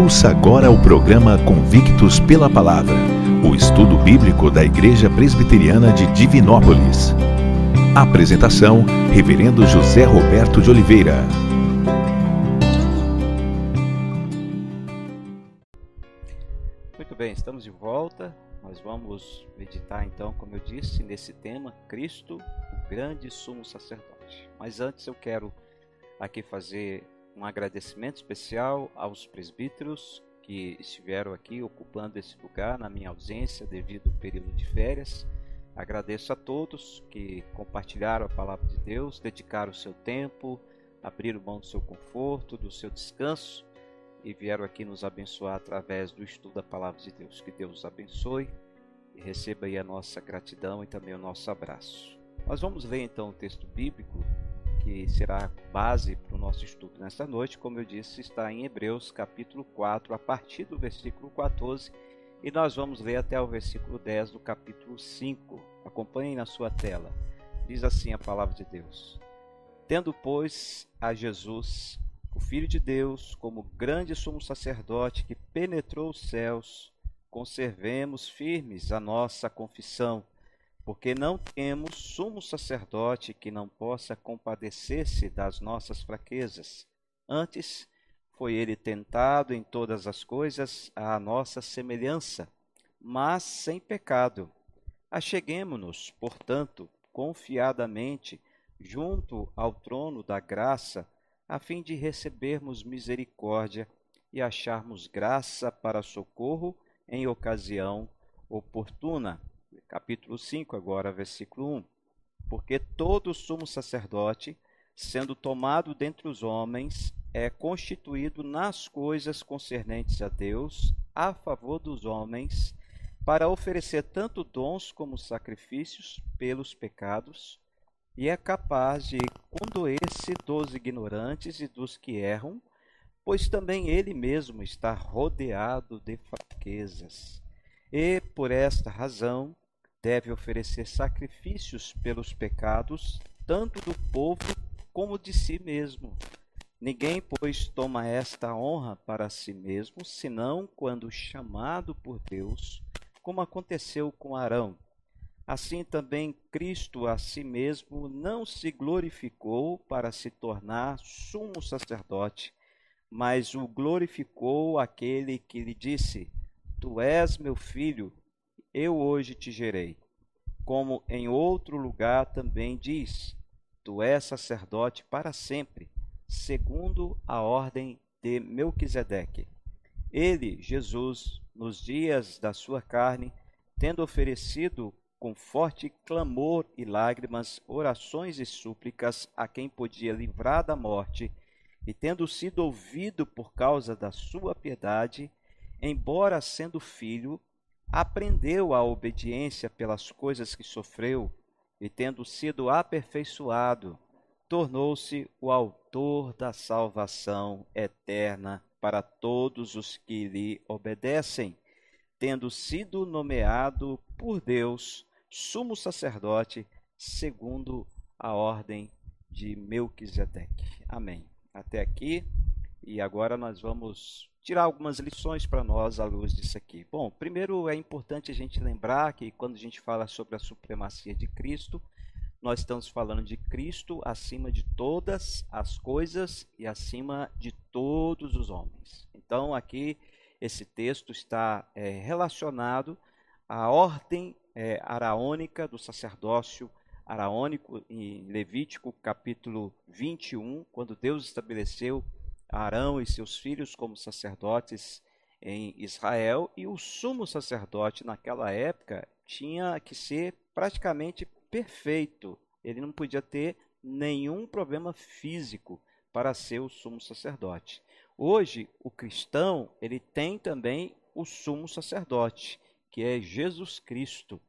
Ouça agora o programa Convictos pela Palavra, o estudo bíblico da Igreja Presbiteriana de Divinópolis. Apresentação: Reverendo José Roberto de Oliveira. Muito bem, estamos de volta. Nós vamos meditar então, como eu disse, nesse tema, Cristo, o grande sumo sacerdote. Mas antes eu quero aqui fazer um agradecimento especial aos presbíteros que estiveram aqui ocupando esse lugar na minha ausência devido ao período de férias. Agradeço a todos que compartilharam a palavra de Deus, dedicaram o seu tempo, abriram mão do seu conforto, do seu descanso e vieram aqui nos abençoar através do estudo da palavra de Deus. Que Deus os abençoe e receba aí a nossa gratidão e também o nosso abraço. Nós vamos ler então o texto bíblico que será base para o nosso estudo nesta noite, como eu disse, está em Hebreus capítulo 4, a partir do versículo 14, e nós vamos ler até o versículo 10 do capítulo 5. Acompanhem na sua tela. Diz assim a palavra de Deus: Tendo, pois, a Jesus, o Filho de Deus, como grande sumo sacerdote que penetrou os céus, conservemos firmes a nossa confissão porque não temos sumo sacerdote que não possa compadecer-se das nossas fraquezas. Antes, foi ele tentado em todas as coisas à nossa semelhança, mas sem pecado. Acheguemo-nos, portanto, confiadamente junto ao trono da graça, a fim de recebermos misericórdia e acharmos graça para socorro em ocasião oportuna capítulo 5, agora, versículo 1. Porque todo sumo sacerdote, sendo tomado dentre os homens, é constituído nas coisas concernentes a Deus, a favor dos homens, para oferecer tanto dons como sacrifícios pelos pecados, e é capaz de condoer-se dos ignorantes e dos que erram, pois também ele mesmo está rodeado de fraquezas. E, por esta razão, deve oferecer sacrifícios pelos pecados, tanto do povo como de si mesmo. Ninguém, pois, toma esta honra para si mesmo, senão quando chamado por Deus, como aconteceu com Arão. Assim também Cristo a si mesmo não se glorificou para se tornar sumo sacerdote, mas o glorificou aquele que lhe disse: Tu és meu filho, eu hoje te gerei. Como em outro lugar também diz: Tu és sacerdote para sempre, segundo a ordem de Melquisedeque. Ele, Jesus, nos dias da sua carne, tendo oferecido com forte clamor e lágrimas, orações e súplicas a quem podia livrar da morte, e tendo sido ouvido por causa da sua piedade, embora sendo filho, aprendeu a obediência pelas coisas que sofreu e, tendo sido aperfeiçoado, tornou-se o autor da salvação eterna para todos os que lhe obedecem, tendo sido nomeado por Deus sumo sacerdote segundo a ordem de Melquisedeque. Amém. Até aqui. E agora nós vamos tirar algumas lições para nós à luz disso aqui. Bom, primeiro é importante a gente lembrar que quando a gente fala sobre a supremacia de Cristo, nós estamos falando de Cristo acima de todas as coisas e acima de todos os homens. Então, aqui, esse texto está é, relacionado à ordem é, araônica do sacerdócio araônico em Levítico, capítulo 21, quando Deus estabeleceu Arão e seus filhos como sacerdotes em Israel, e o sumo sacerdote naquela época tinha que ser praticamente perfeito. Ele não podia ter nenhum problema físico para ser o sumo sacerdote. Hoje, o cristão, ele tem também o sumo sacerdote, que é Jesus Cristo,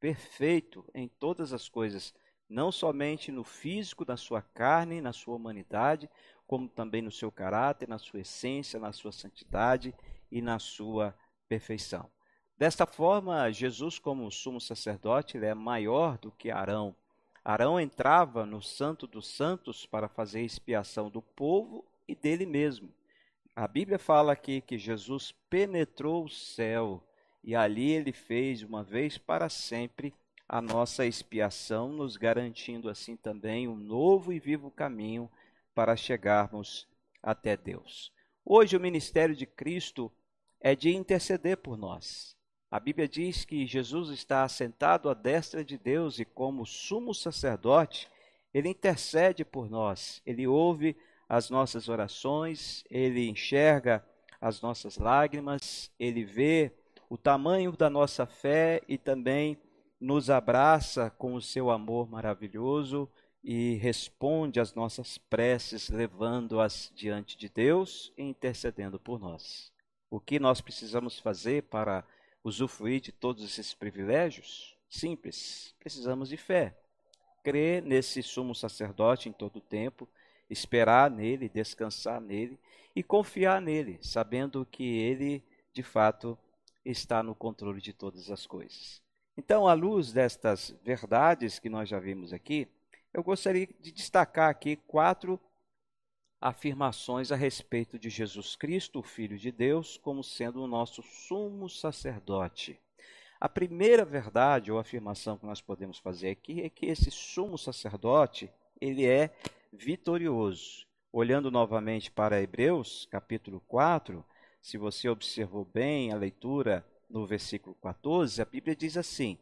perfeito em todas as coisas, não somente no físico, na sua carne, na sua humanidade, como também no seu caráter, na sua essência, na sua santidade e na sua perfeição. Desta forma, Jesus, como sumo sacerdote, ele é maior do que Arão. Arão entrava no Santo dos Santos para fazer expiação do povo e dele mesmo. A Bíblia fala aqui que Jesus penetrou o céu e ali ele fez uma vez para sempre a nossa expiação, nos garantindo assim também um novo e vivo caminho para chegarmos até Deus. Hoje o ministério de Cristo é de interceder por nós. A Bíblia diz que Jesus está assentado à destra de Deus e, como sumo sacerdote, ele intercede por nós, ele ouve as nossas orações, ele enxerga as nossas lágrimas, ele vê o tamanho da nossa fé e também nos abraça com o seu amor maravilhoso e responde às nossas preces, levando-as diante de Deus e intercedendo por nós. O que nós precisamos fazer para usufruir de todos esses privilégios? Simples, precisamos de fé. Crer nesse sumo sacerdote em todo o tempo, esperar nele, descansar nele e confiar nele, sabendo que ele, de fato, está no controle de todas as coisas. Então, à luz destas verdades que nós já vimos aqui, eu gostaria de destacar aqui quatro afirmações a respeito de Jesus Cristo, o Filho de Deus, como sendo o nosso sumo sacerdote. A primeira verdade ou afirmação que nós podemos fazer aqui é que esse sumo sacerdote, ele é vitorioso. Olhando novamente para Hebreus, capítulo 4, se você observou bem a leitura no versículo 14, a Bíblia diz assim: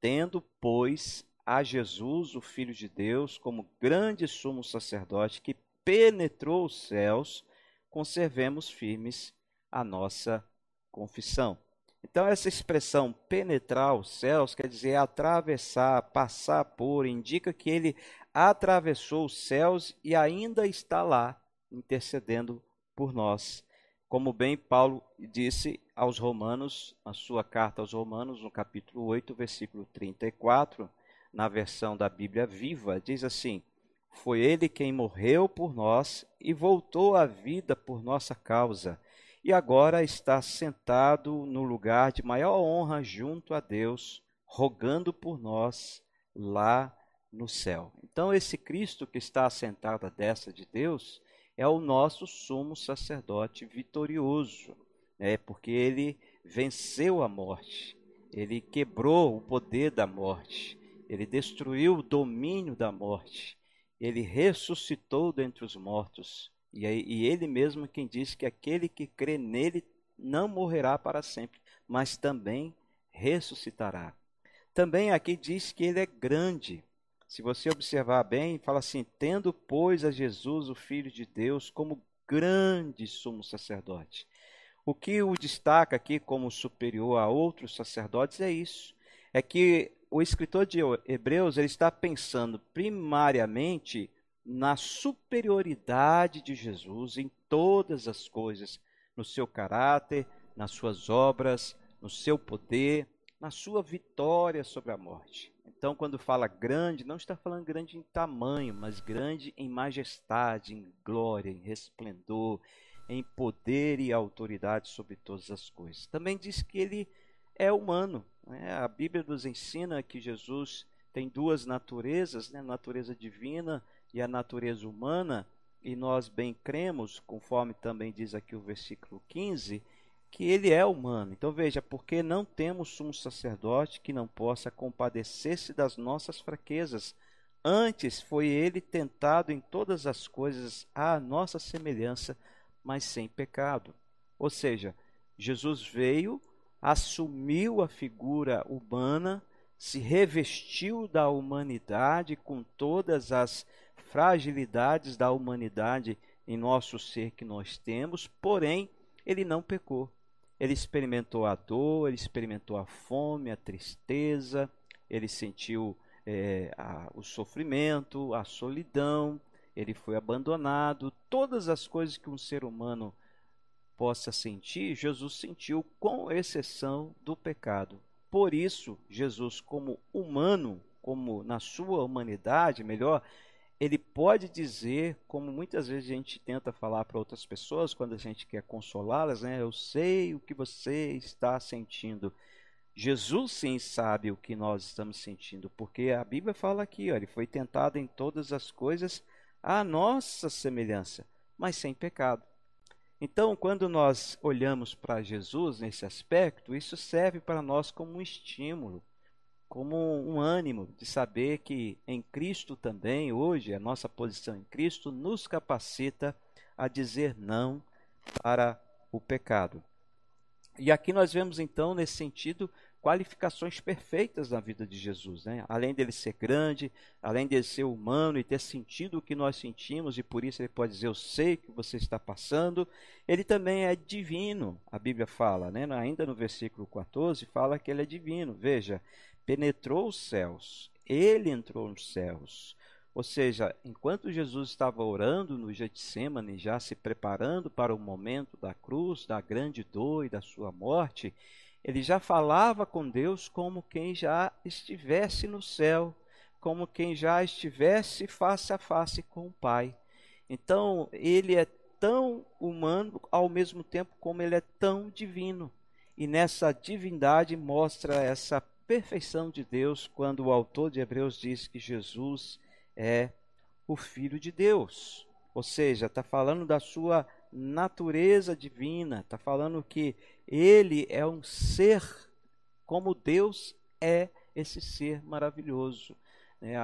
Tendo, pois, a Jesus, o Filho de Deus, como grande sumo sacerdote que penetrou os céus, conservemos firmes a nossa confissão. Então, essa expressão penetrar os céus quer dizer atravessar, passar por, indica que ele atravessou os céus e ainda está lá intercedendo por nós. Como bem Paulo disse aos Romanos, na sua carta aos Romanos, no capítulo 8, versículo 34, na versão da Bíblia Viva, diz assim: Foi ele quem morreu por nós e voltou à vida por nossa causa, e agora está sentado no lugar de maior honra junto a Deus, rogando por nós lá no céu. Então, esse Cristo que está assentado à destra de Deus é o nosso sumo sacerdote vitorioso, né? porque ele venceu a morte, ele quebrou o poder da morte, ele destruiu o domínio da morte, ele ressuscitou dentre os mortos, e, e ele mesmo quem diz que aquele que crê nele não morrerá para sempre, mas também ressuscitará. Também aqui diz que ele é grande, se você observar bem, fala assim: tendo, pois, a Jesus, o Filho de Deus, como grande sumo sacerdote. O que o destaca aqui como superior a outros sacerdotes é isso: é que o escritor de Hebreus ele está pensando primariamente na superioridade de Jesus em todas as coisas, no seu caráter, nas suas obras, no seu poder, na sua vitória sobre a morte. Então, quando fala grande, não está falando grande em tamanho, mas grande em majestade, em glória, em resplendor, em poder e autoridade sobre todas as coisas. Também diz que ele é humano. Né? A Bíblia nos ensina que Jesus tem duas naturezas, né? a natureza divina e a natureza humana, e nós bem cremos, conforme também diz aqui o versículo 15, que ele é humano. Então veja, porque não temos sumo sacerdote que não possa compadecer-se das nossas fraquezas. Antes foi ele tentado em todas as coisas à nossa semelhança, mas sem pecado. Ou seja, Jesus veio, assumiu a figura humana, se revestiu da humanidade com todas as fragilidades da humanidade em nosso ser que nós temos, porém ele não pecou. Ele experimentou a dor, ele experimentou a fome, a tristeza, ele sentiu é, a, o sofrimento, a solidão, ele foi abandonado. Todas as coisas que um ser humano possa sentir, Jesus sentiu, com exceção do pecado. Por isso, Jesus, como humano, como na sua humanidade, melhor, ele pode dizer, como muitas vezes a gente tenta falar para outras pessoas quando a gente quer consolá-las, né? Eu sei o que você está sentindo. Jesus sim sabe o que nós estamos sentindo, porque a Bíblia fala aqui, ó, ele foi tentado em todas as coisas à nossa semelhança, mas sem pecado. Então, quando nós olhamos para Jesus nesse aspecto, isso serve para nós como um estímulo, como um ânimo de saber que em Cristo também, hoje, a nossa posição em Cristo nos capacita a dizer não para o pecado. E aqui nós vemos então, nesse sentido, qualificações perfeitas na vida de Jesus. Né? Além dele ser grande, além dele ser humano e ter sentido o que nós sentimos, e por isso ele pode dizer: Eu sei que você está passando. Ele também é divino, a Bíblia fala, né? ainda no versículo 14, fala que ele é divino. Veja, penetrou os céus, ele entrou nos céus. Ou seja, enquanto Jesus estava orando no Getsemane, já se preparando para o momento da cruz, da grande dor e da sua morte, ele já falava com Deus como quem já estivesse no céu, como quem já estivesse face a face com o Pai. Então, ele é tão humano ao mesmo tempo como ele é tão divino. E nessa divindade mostra essa perfeição de Deus quando o autor de Hebreus diz que Jesus é o Filho de Deus. Ou seja, está falando da sua natureza divina, está falando que ele é um ser como Deus é esse ser maravilhoso. Né?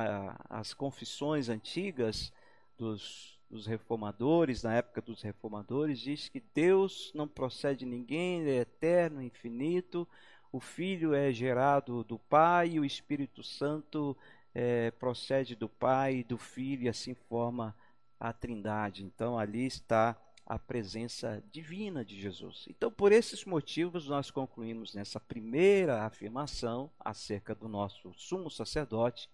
As confissões antigas dos, dos reformadores, na época dos reformadores, diz que Deus não procede de ninguém, ele é eterno, infinito, o Filho é gerado do Pai e o Espírito Santo é, procede do Pai e do Filho e assim forma a Trindade. Então ali está a presença divina de Jesus. Então, por esses motivos, nós concluímos nessa primeira afirmação acerca do nosso sumo sacerdote,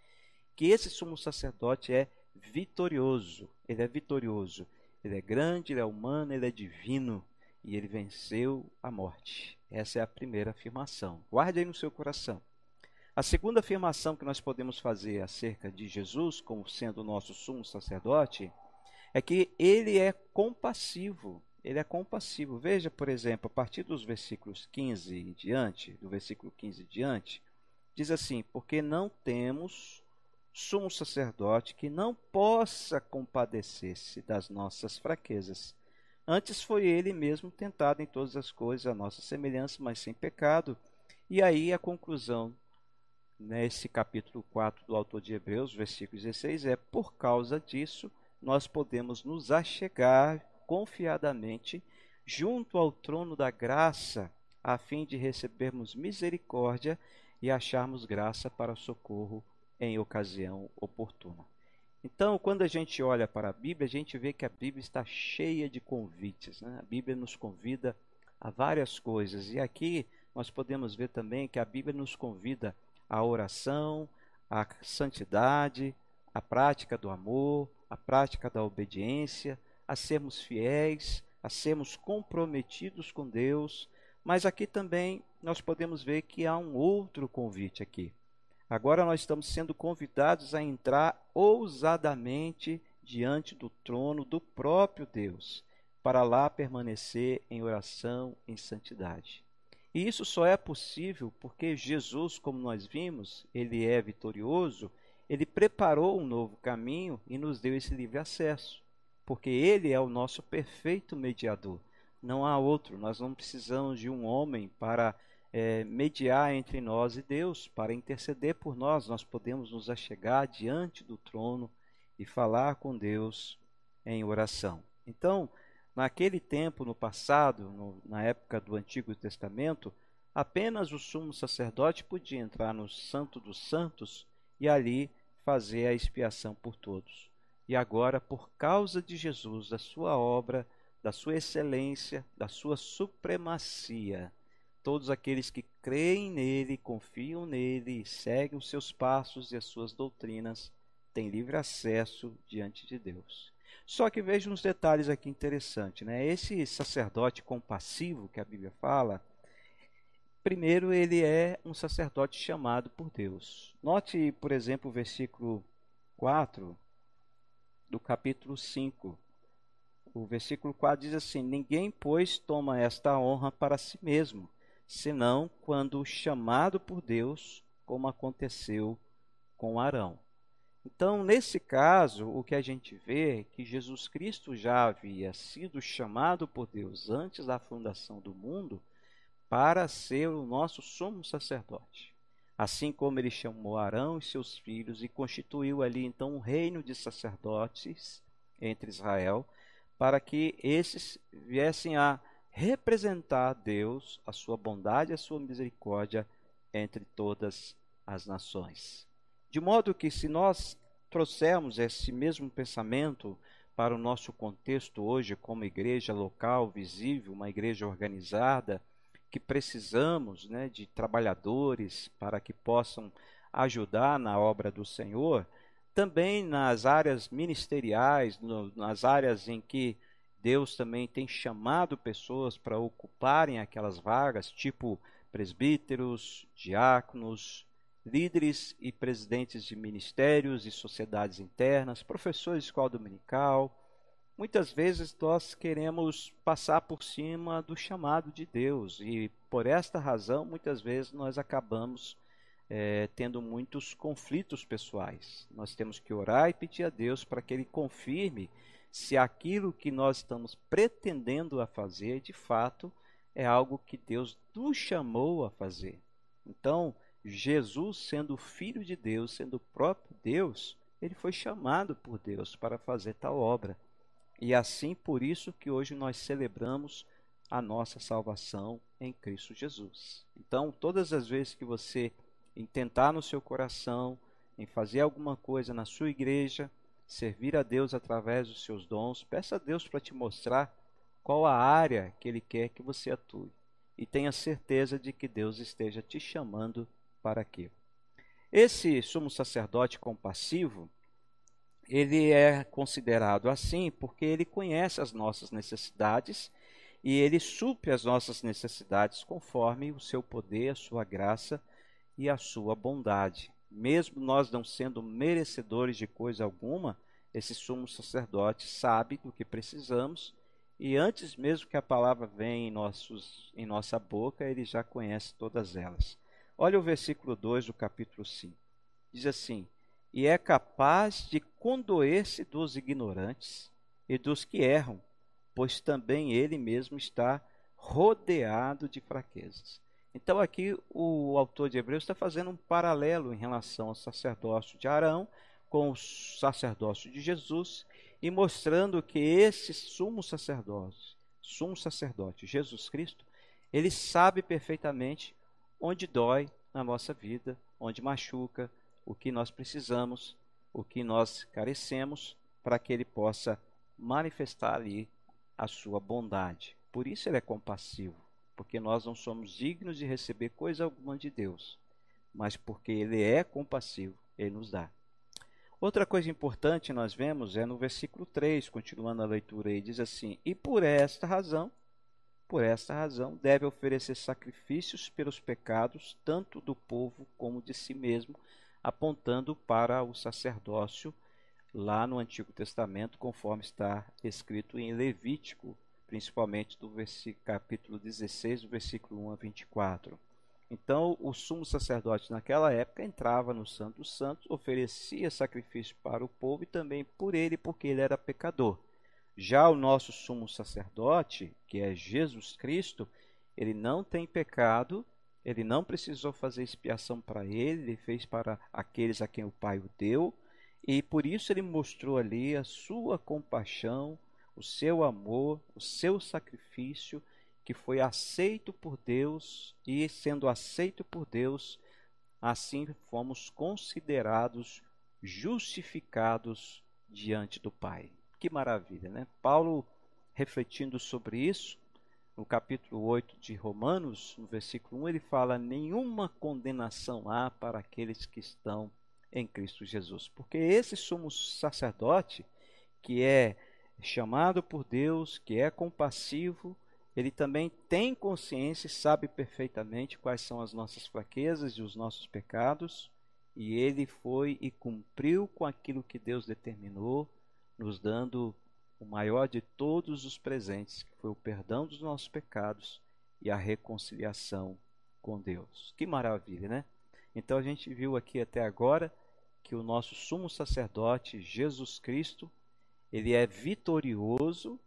que esse sumo sacerdote é vitorioso. Ele é vitorioso. Ele é grande, ele é humano, ele é divino e ele venceu a morte. Essa é a primeira afirmação. Guarde aí no seu coração. A segunda afirmação que nós podemos fazer acerca de Jesus como sendo o nosso sumo sacerdote é que ele é compassivo. Ele é compassivo. Veja, por exemplo, a partir dos versículos 15 em diante, do versículo 15 em diante, diz assim: Porque não temos sumo sacerdote que não possa compadecer-se das nossas fraquezas. Antes foi ele mesmo tentado em todas as coisas, a nossa semelhança, mas sem pecado. E aí a conclusão nesse capítulo 4 do autor de Hebreus, versículo 16, é: Por causa disso nós podemos nos achegar confiadamente junto ao trono da graça, a fim de recebermos misericórdia e acharmos graça para socorro em ocasião oportuna. Então, quando a gente olha para a Bíblia, a gente vê que a Bíblia está cheia de convites. Né? A Bíblia nos convida a várias coisas. E aqui nós podemos ver também que a Bíblia nos convida à oração, à santidade, à prática do amor, a prática da obediência, a sermos fiéis, a sermos comprometidos com Deus, mas aqui também nós podemos ver que há um outro convite aqui. Agora nós estamos sendo convidados a entrar ousadamente diante do trono do próprio Deus, para lá permanecer em oração, em santidade. E isso só é possível porque Jesus, como nós vimos, ele é vitorioso ele preparou um novo caminho e nos deu esse livre acesso, porque ele é o nosso perfeito mediador. Não há outro, nós não precisamos de um homem para é, mediar entre nós e Deus, para interceder por nós. Nós podemos nos achegar diante do trono e falar com Deus em oração. Então, naquele tempo, no passado, no, na época do Antigo Testamento, apenas o sumo sacerdote podia entrar no Santo dos Santos e ali fazer a expiação por todos. E agora, por causa de Jesus, da sua obra, da sua excelência, da sua supremacia, todos aqueles que creem nele, confiam nele seguem os seus passos e as suas doutrinas têm livre acesso diante de Deus. Só que veja uns detalhes aqui interessantes, né? Esse sacerdote compassivo que a Bíblia fala, Primeiro, ele é um sacerdote chamado por Deus. Note, por exemplo, o versículo 4 do capítulo 5. O versículo 4 diz assim: Ninguém, pois, toma esta honra para si mesmo, senão quando chamado por Deus, como aconteceu com Arão. Então, nesse caso, o que a gente vê é que Jesus Cristo já havia sido chamado por Deus antes da fundação do mundo para ser o nosso sumo sacerdote. Assim como ele chamou Arão e seus filhos e constituiu ali então um reino de sacerdotes entre Israel, para que esses viessem a representar Deus, a sua bondade e a sua misericórdia entre todas as nações. De modo que, se nós trouxermos esse mesmo pensamento para o nosso contexto hoje, como igreja local, visível, uma igreja organizada, que precisamos né, de trabalhadores para que possam ajudar na obra do Senhor, também nas áreas ministeriais, no, nas áreas em que Deus também tem chamado pessoas para ocuparem aquelas vagas, tipo presbíteros, diáconos, líderes e presidentes de ministérios e sociedades internas, professores de escola dominical. Muitas vezes nós queremos passar por cima do chamado de Deus e por esta razão muitas vezes nós acabamos é, tendo muitos conflitos pessoais. Nós temos que orar e pedir a Deus para que Ele confirme se aquilo que nós estamos pretendendo a fazer de fato é algo que Deus nos chamou a fazer. Então, Jesus, sendo filho de Deus, sendo o próprio Deus, ele foi chamado por Deus para fazer tal obra. E assim por isso que hoje nós celebramos a nossa salvação em Cristo Jesus. Então, todas as vezes que você intentar no seu coração em fazer alguma coisa na sua igreja, servir a Deus através dos seus dons, peça a Deus para te mostrar qual a área que ele quer que você atue. E tenha certeza de que Deus esteja te chamando para aquilo. Esse sumo sacerdote compassivo, ele é considerado assim porque ele conhece as nossas necessidades e ele supre as nossas necessidades conforme o seu poder, a sua graça e a sua bondade. Mesmo nós não sendo merecedores de coisa alguma, esse sumo sacerdote sabe do que precisamos e antes mesmo que a palavra venha em, nossos, em nossa boca, ele já conhece todas elas. Olha o versículo 2 do capítulo 5. Diz assim: E é capaz de condoer-se dos ignorantes e dos que erram, pois também ele mesmo está rodeado de fraquezas. Então, aqui o autor de Hebreus está fazendo um paralelo em relação ao sacerdócio de Arão com o sacerdócio de Jesus e mostrando que esse sumo sacerdote, sumo sacerdote Jesus Cristo, ele sabe perfeitamente onde dói na nossa vida, onde machuca, o que nós precisamos, o que nós carecemos, para que ele possa manifestar ali a sua bondade. Por isso ele é compassivo, porque nós não somos dignos de receber coisa alguma de Deus, mas porque ele é compassivo, ele nos dá. Outra coisa importante nós vemos é no versículo 3, continuando a leitura aí, diz assim: E por esta razão por esta razão, deve oferecer sacrifícios pelos pecados, tanto do povo como de si mesmo, apontando para o sacerdócio lá no Antigo Testamento, conforme está escrito em Levítico, principalmente do capítulo 16, do versículo 1 a 24. Então, o sumo sacerdote naquela época entrava no Santo dos Santos, oferecia sacrifício para o povo e também por ele, porque ele era pecador. Já o nosso sumo sacerdote, que é Jesus Cristo, ele não tem pecado, ele não precisou fazer expiação para ele, ele fez para aqueles a quem o Pai o deu, e por isso ele mostrou ali a sua compaixão, o seu amor, o seu sacrifício, que foi aceito por Deus, e sendo aceito por Deus, assim fomos considerados justificados diante do Pai. Que maravilha, né? Paulo, refletindo sobre isso, no capítulo 8 de Romanos, no versículo 1, ele fala: Nenhuma condenação há para aqueles que estão em Cristo Jesus. Porque esse sumo sacerdote, que é chamado por Deus, que é compassivo, ele também tem consciência e sabe perfeitamente quais são as nossas fraquezas e os nossos pecados, e ele foi e cumpriu com aquilo que Deus determinou nos dando o maior de todos os presentes, que foi o perdão dos nossos pecados e a reconciliação com Deus. Que maravilha, né? Então a gente viu aqui até agora que o nosso sumo sacerdote Jesus Cristo, ele é vitorioso,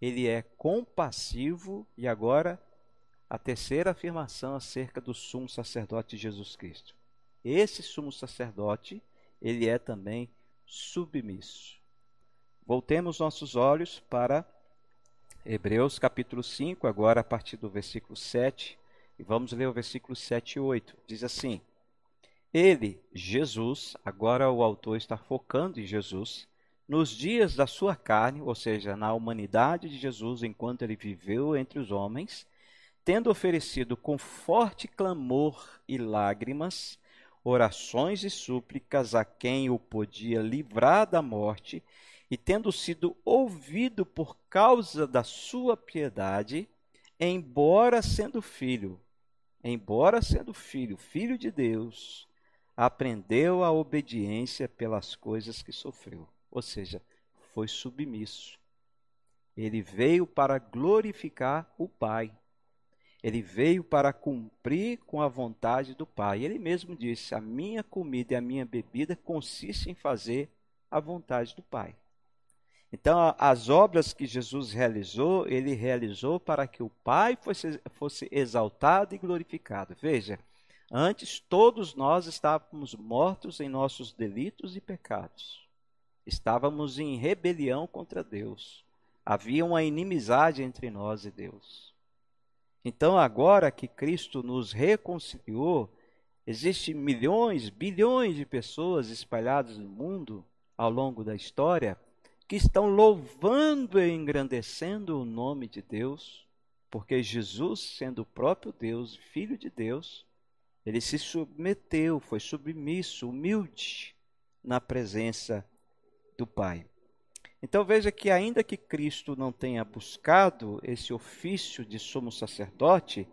ele é compassivo e agora a terceira afirmação acerca do sumo sacerdote Jesus Cristo. Esse sumo sacerdote, ele é também submisso. Voltemos nossos olhos para Hebreus capítulo 5, agora a partir do versículo 7, e vamos ler o versículo 7 e 8. Diz assim: Ele, Jesus, agora o autor está focando em Jesus, nos dias da sua carne, ou seja, na humanidade de Jesus enquanto ele viveu entre os homens, tendo oferecido com forte clamor e lágrimas orações e súplicas a quem o podia livrar da morte, e tendo sido ouvido por causa da sua piedade, embora sendo filho, embora sendo filho, filho de Deus, aprendeu a obediência pelas coisas que sofreu. Ou seja, foi submisso. Ele veio para glorificar o Pai. Ele veio para cumprir com a vontade do Pai. Ele mesmo disse: A minha comida e a minha bebida consistem em fazer a vontade do Pai. Então, as obras que Jesus realizou, ele realizou para que o Pai fosse, fosse exaltado e glorificado. Veja, antes todos nós estávamos mortos em nossos delitos e pecados. Estávamos em rebelião contra Deus. Havia uma inimizade entre nós e Deus. Então, agora que Cristo nos reconciliou, existem milhões, bilhões de pessoas espalhadas no mundo ao longo da história que estão louvando e engrandecendo o nome de Deus, porque Jesus, sendo o próprio Deus, Filho de Deus, ele se submeteu, foi submisso, humilde na presença do Pai. Então veja que, ainda que Cristo não tenha buscado esse ofício de sumo sacerdote,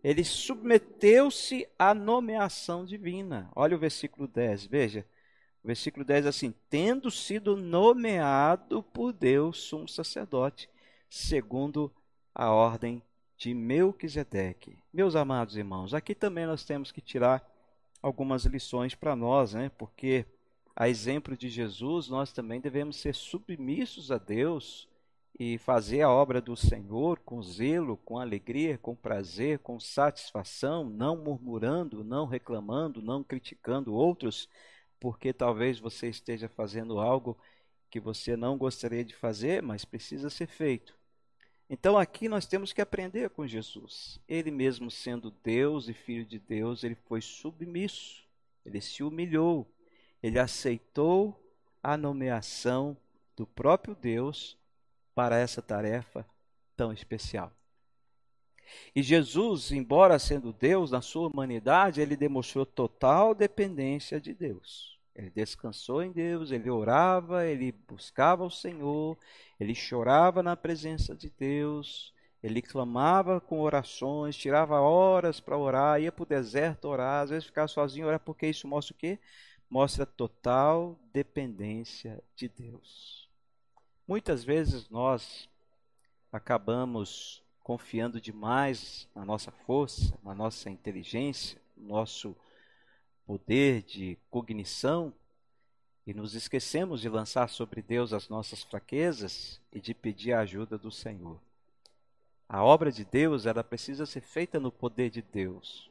ele submeteu-se à nomeação divina. Olha o versículo 10, veja. Versículo 10 assim: Tendo sido nomeado por Deus sumo sacerdote, segundo a ordem de Melquisedeque. Meus amados irmãos, aqui também nós temos que tirar algumas lições para nós, né? Porque a exemplo de Jesus, nós também devemos ser submissos a Deus e fazer a obra do Senhor com zelo, com alegria, com prazer, com satisfação, não murmurando, não reclamando, não criticando outros, porque talvez você esteja fazendo algo que você não gostaria de fazer, mas precisa ser feito. Então aqui nós temos que aprender com Jesus. Ele mesmo sendo Deus e filho de Deus, ele foi submisso. Ele se humilhou ele aceitou a nomeação do próprio Deus para essa tarefa tão especial. E Jesus, embora sendo Deus na sua humanidade, ele demonstrou total dependência de Deus. Ele descansou em Deus, ele orava, ele buscava o Senhor, ele chorava na presença de Deus, ele clamava com orações, tirava horas para orar, ia para o deserto orar, às vezes ficava sozinho orar, porque isso mostra o quê? mostra total dependência de Deus. Muitas vezes nós acabamos confiando demais na nossa força, na nossa inteligência, no nosso poder de cognição e nos esquecemos de lançar sobre Deus as nossas fraquezas e de pedir a ajuda do Senhor. A obra de Deus, ela precisa ser feita no poder de Deus.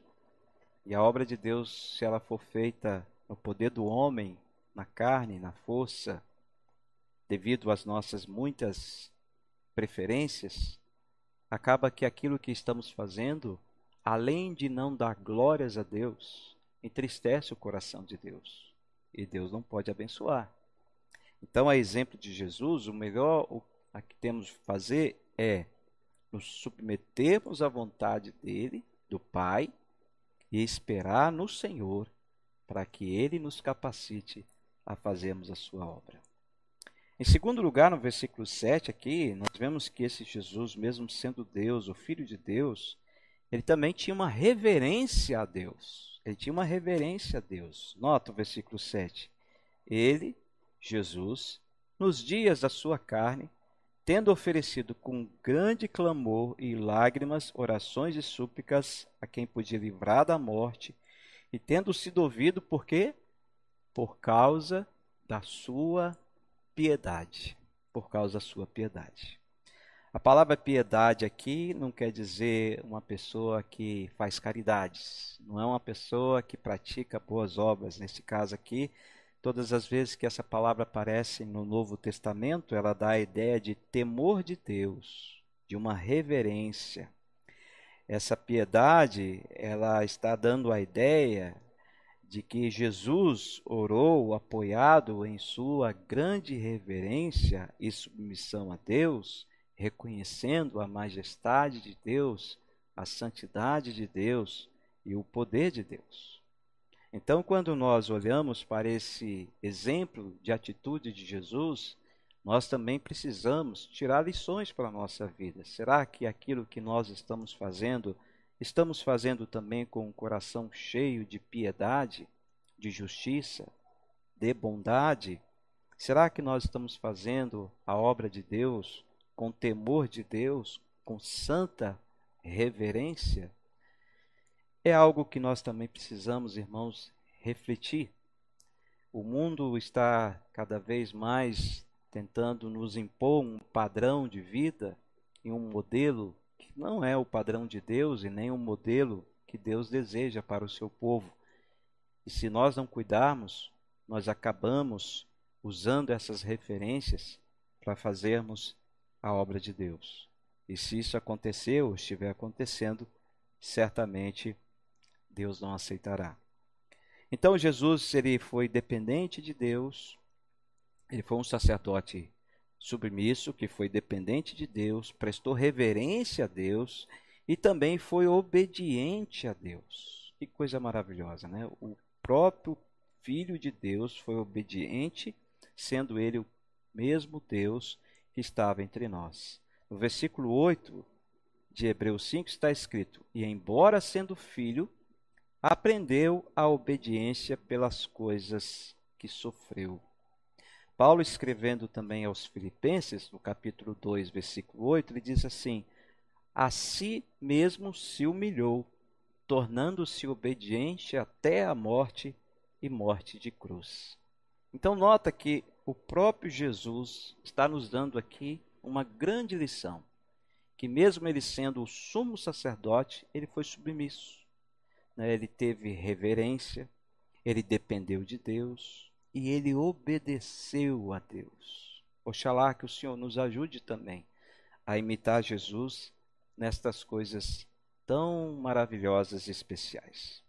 E a obra de Deus, se ela for feita no poder do homem, na carne, na força, devido às nossas muitas preferências, acaba que aquilo que estamos fazendo, além de não dar glórias a Deus, entristece o coração de Deus. E Deus não pode abençoar. Então, a exemplo de Jesus, o melhor o que temos de fazer é nos submetermos à vontade dele, do Pai, e esperar no Senhor para que ele nos capacite a fazermos a sua obra. Em segundo lugar, no versículo 7 aqui, nós vemos que esse Jesus, mesmo sendo Deus, o Filho de Deus, ele também tinha uma reverência a Deus. Ele tinha uma reverência a Deus. Nota o versículo 7. Ele, Jesus, nos dias da sua carne, tendo oferecido com grande clamor e lágrimas orações e súplicas a quem podia livrar da morte, e tendo sido ouvido por quê? por causa da sua piedade. Por causa da sua piedade. A palavra piedade aqui não quer dizer uma pessoa que faz caridades, não é uma pessoa que pratica boas obras. Nesse caso aqui, todas as vezes que essa palavra aparece no Novo Testamento, ela dá a ideia de temor de Deus, de uma reverência. Essa piedade, ela está dando a ideia de que Jesus orou apoiado em sua grande reverência e submissão a Deus reconhecendo a majestade de Deus, a santidade de Deus e o poder de Deus. Então, quando nós olhamos para esse exemplo de atitude de Jesus, nós também precisamos tirar lições para a nossa vida. Será que aquilo que nós estamos fazendo, estamos fazendo também com um coração cheio de piedade, de justiça, de bondade? Será que nós estamos fazendo a obra de Deus com temor de Deus, com santa reverência, é algo que nós também precisamos, irmãos, refletir. O mundo está cada vez mais tentando nos impor um padrão de vida e um modelo que não é o padrão de Deus e nem o modelo que Deus deseja para o seu povo. E se nós não cuidarmos, nós acabamos usando essas referências para fazermos a obra de Deus. E se isso aconteceu ou estiver acontecendo, certamente Deus não aceitará. Então Jesus ele foi dependente de Deus, ele foi um sacerdote submisso, que foi dependente de Deus, prestou reverência a Deus e também foi obediente a Deus. Que coisa maravilhosa, né? O próprio Filho de Deus foi obediente, sendo ele o mesmo Deus que estava entre nós. No versículo 8 de Hebreus 5 está escrito: E embora sendo filho, aprendeu a obediência pelas coisas que sofreu. Paulo, escrevendo também aos Filipenses, no capítulo 2, versículo 8, ele diz assim: A si mesmo se humilhou, tornando-se obediente até a morte e morte de cruz. Então, nota que o próprio Jesus está nos dando aqui uma grande lição, que mesmo ele sendo o sumo sacerdote, ele foi submisso. Né? Ele teve reverência, ele dependeu de Deus e ele obedeceu a Deus. Oxalá que o Senhor nos ajude também a imitar Jesus nestas coisas tão maravilhosas e especiais.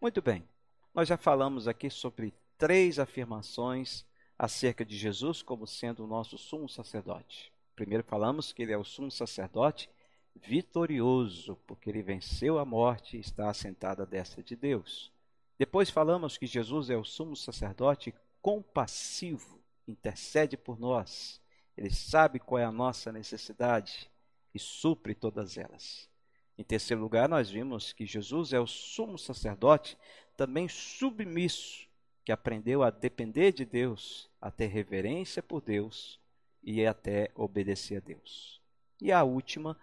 Muito bem, nós já falamos aqui sobre três afirmações acerca de Jesus como sendo o nosso sumo sacerdote. Primeiro falamos que ele é o sumo sacerdote vitorioso, porque ele venceu a morte e está assentado à destra de Deus. Depois falamos que Jesus é o sumo sacerdote compassivo, intercede por nós. Ele sabe qual é a nossa necessidade e supre todas elas. Em terceiro lugar, nós vimos que Jesus é o sumo sacerdote também submisso, que aprendeu a depender de Deus, a ter reverência por Deus e até obedecer a Deus. E a última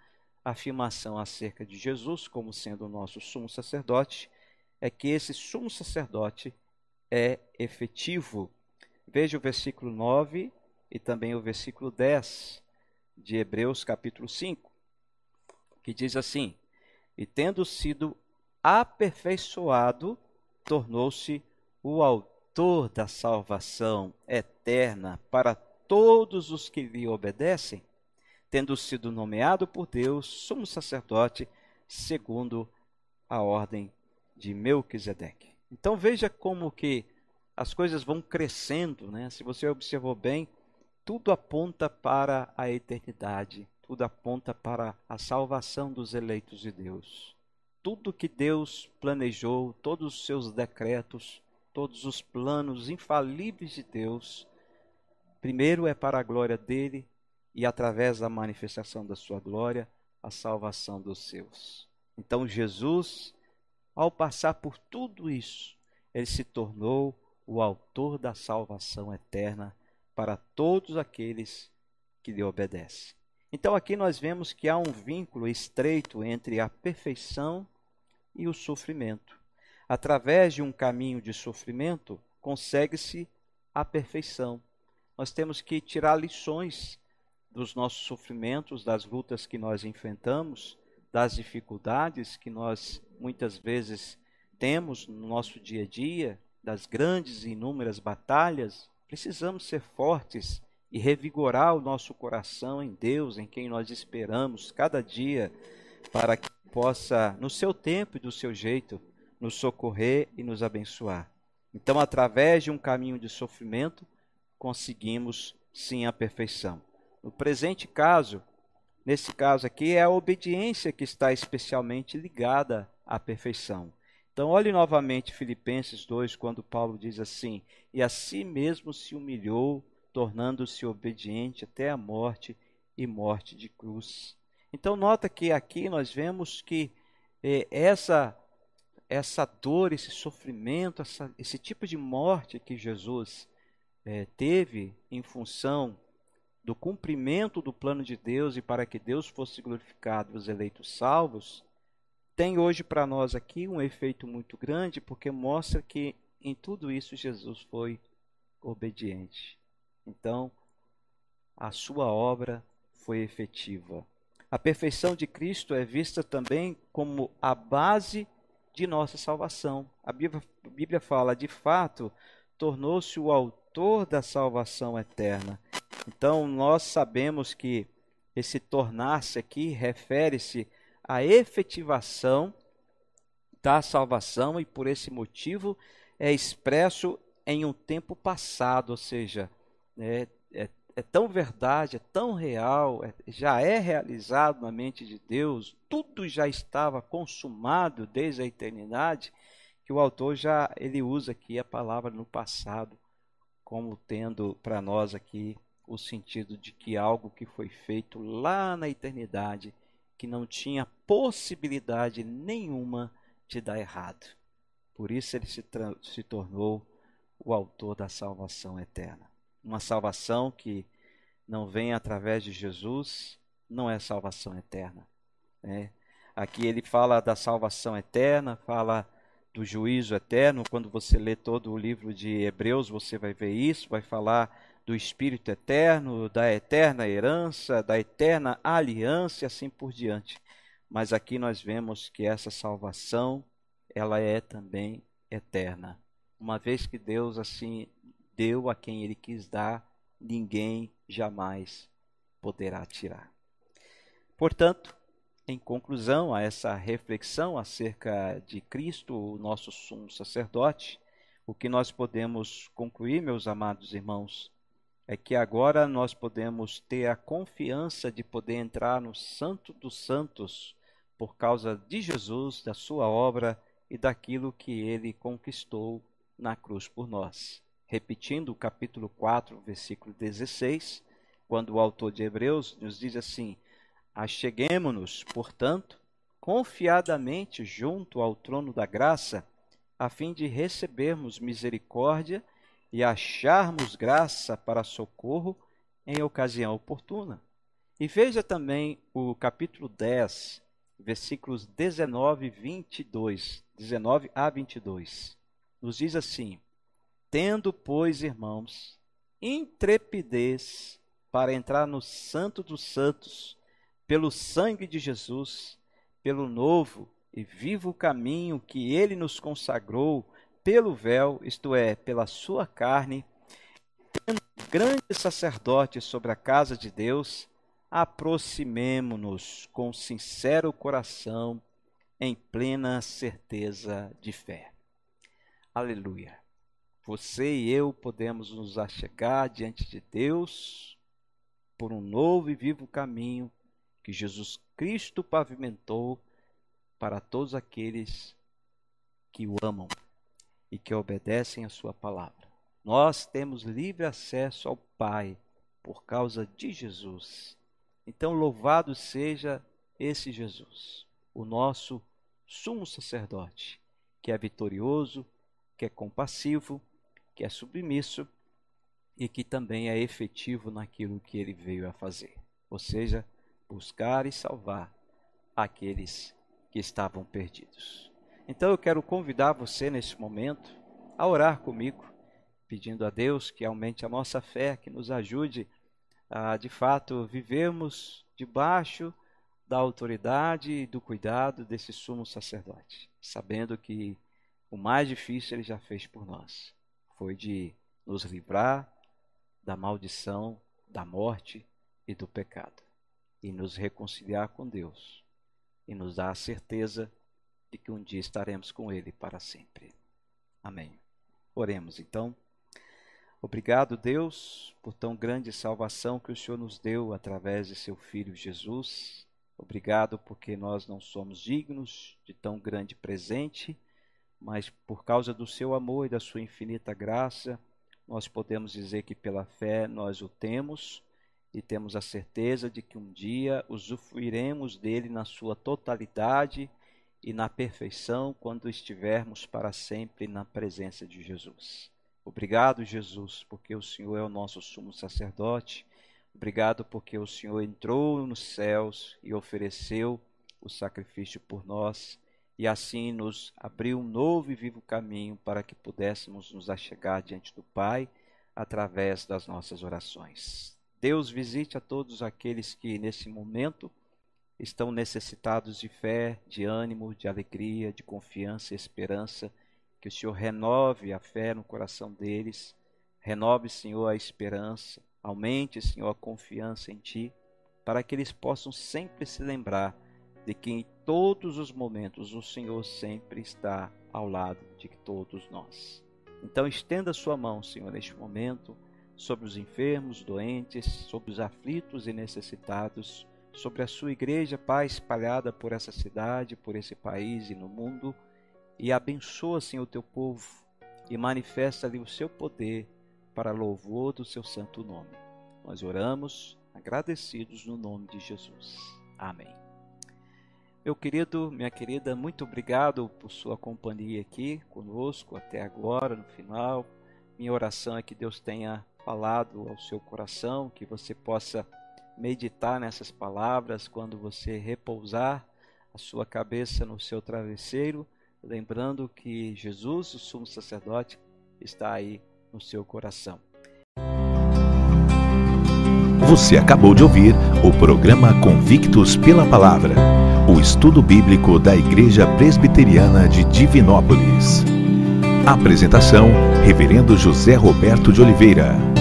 afirmação acerca de Jesus como sendo o nosso sumo sacerdote é que esse sumo sacerdote é efetivo. Veja o versículo 9 e também o versículo 10 de Hebreus capítulo 5, que diz assim: E tendo sido aperfeiçoado, tornou-se o autor da salvação eterna para todos os que lhe obedecem, tendo sido nomeado por Deus sumo sacerdote segundo a ordem de Melquisedeque. Então veja como que as coisas vão crescendo, né? Se você observou bem, tudo aponta para a eternidade, tudo aponta para a salvação dos eleitos de Deus. Tudo que Deus planejou, todos os seus decretos, todos os planos infalíveis de Deus, primeiro é para a glória dele e através da manifestação da sua glória, a salvação dos seus. Então Jesus, ao passar por tudo isso, ele se tornou o autor da salvação eterna para todos aqueles que lhe obedecem. Então aqui nós vemos que há um vínculo estreito entre a perfeição e o sofrimento através de um caminho de sofrimento, consegue-se a perfeição. Nós temos que tirar lições dos nossos sofrimentos, das lutas que nós enfrentamos, das dificuldades que nós muitas vezes temos no nosso dia a dia, das grandes e inúmeras batalhas. Precisamos ser fortes e revigorar o nosso coração em Deus, em quem nós esperamos cada dia, para que possa, no seu tempo e do seu jeito, nos socorrer e nos abençoar. Então, através de um caminho de sofrimento, conseguimos sim a perfeição. No presente caso, nesse caso aqui, é a obediência que está especialmente ligada à perfeição. Então, olhe novamente Filipenses 2, quando Paulo diz assim: E a si mesmo se humilhou, tornando-se obediente até a morte e morte de cruz. Então, nota que aqui nós vemos que eh, essa essa dor, esse sofrimento, essa, esse tipo de morte que Jesus é, teve em função do cumprimento do plano de Deus e para que Deus fosse glorificado e os eleitos salvos, tem hoje para nós aqui um efeito muito grande, porque mostra que em tudo isso Jesus foi obediente. Então, a sua obra foi efetiva. A perfeição de Cristo é vista também como a base de nossa salvação. A Bíblia, a Bíblia fala, de fato, tornou-se o autor da salvação eterna. Então, nós sabemos que esse tornar-se aqui refere-se à efetivação da salvação e por esse motivo é expresso em um tempo passado, ou seja, é, é é tão verdade, é tão real, é, já é realizado na mente de Deus, tudo já estava consumado desde a eternidade, que o autor já ele usa aqui a palavra no passado como tendo para nós aqui o sentido de que algo que foi feito lá na eternidade que não tinha possibilidade nenhuma de dar errado. Por isso ele se, se tornou o autor da salvação eterna uma salvação que não vem através de Jesus, não é salvação eterna. Né? Aqui ele fala da salvação eterna, fala do juízo eterno. Quando você lê todo o livro de Hebreus, você vai ver isso, vai falar do Espírito eterno, da eterna herança, da eterna aliança e assim por diante. Mas aqui nós vemos que essa salvação, ela é também eterna. Uma vez que Deus assim deu a quem ele quis dar, ninguém jamais poderá tirar. Portanto, em conclusão a essa reflexão acerca de Cristo, o nosso sumo sacerdote, o que nós podemos concluir, meus amados irmãos, é que agora nós podemos ter a confiança de poder entrar no Santo dos Santos por causa de Jesus, da sua obra e daquilo que ele conquistou na cruz por nós. Repetindo o capítulo 4, versículo 16, quando o autor de Hebreus nos diz assim: Acheguemo-nos, portanto, confiadamente junto ao trono da graça, a fim de recebermos misericórdia e acharmos graça para socorro em ocasião oportuna. E veja também o capítulo 10, versículos 19 e 22, 19 a 22. Nos diz assim: Tendo, pois, irmãos, intrepidez para entrar no Santo dos Santos, pelo sangue de Jesus, pelo novo e vivo caminho que ele nos consagrou pelo véu, isto é, pela sua carne, tendo grande sacerdote sobre a casa de Deus, aproximemo-nos com sincero coração, em plena certeza de fé. Aleluia. Você e eu podemos nos achegar diante de Deus por um novo e vivo caminho que Jesus Cristo pavimentou para todos aqueles que o amam e que obedecem a sua palavra. Nós temos livre acesso ao Pai por causa de Jesus. Então, louvado seja esse Jesus, o nosso sumo sacerdote, que é vitorioso, que é compassivo que é submisso e que também é efetivo naquilo que ele veio a fazer, ou seja, buscar e salvar aqueles que estavam perdidos. Então eu quero convidar você nesse momento a orar comigo pedindo a Deus que aumente a nossa fé, que nos ajude a, de fato, vivermos debaixo da autoridade e do cuidado desse sumo sacerdote, sabendo que o mais difícil ele já fez por nós, foi de nos livrar da maldição, da morte e do pecado, e nos reconciliar com Deus, e nos dar a certeza de que um dia estaremos com Ele para sempre. Amém. Oremos então. Obrigado, Deus, por tão grande salvação que o Senhor nos deu através de seu Filho Jesus. Obrigado porque nós não somos dignos de tão grande presente, mas por causa do seu amor e da sua infinita graça, nós podemos dizer que pela fé nós o temos e temos a certeza de que um dia usufruiremos dele na sua totalidade e na perfeição quando estivermos para sempre na presença de Jesus. Obrigado, Jesus, porque o Senhor é o nosso sumo sacerdote. Obrigado porque o Senhor entrou nos céus e ofereceu o sacrifício por nós e assim nos abriu um novo e vivo caminho para que pudéssemos nos achegar diante do Pai através das nossas orações. Deus visite a todos aqueles que nesse momento estão necessitados de fé, de ânimo, de alegria, de confiança e esperança. Que o Senhor renove a fé no coração deles, renove, Senhor, a esperança, aumente, Senhor, a confiança em Ti, para que eles possam sempre se lembrar de que em todos os momentos o Senhor sempre está ao lado de todos nós. Então estenda sua mão, Senhor, neste momento, sobre os enfermos, doentes, sobre os aflitos e necessitados, sobre a sua igreja, Pai, espalhada por essa cidade, por esse país e no mundo e abençoa, Senhor, o teu povo e manifesta ali o seu poder para louvor do seu santo nome. Nós oramos agradecidos no nome de Jesus. Amém. Meu querido, minha querida, muito obrigado por sua companhia aqui conosco até agora, no final. Minha oração é que Deus tenha falado ao seu coração, que você possa meditar nessas palavras quando você repousar a sua cabeça no seu travesseiro lembrando que Jesus, o sumo sacerdote, está aí no seu coração. Você acabou de ouvir o programa Convictos pela Palavra, o estudo bíblico da Igreja Presbiteriana de Divinópolis. Apresentação: Reverendo José Roberto de Oliveira.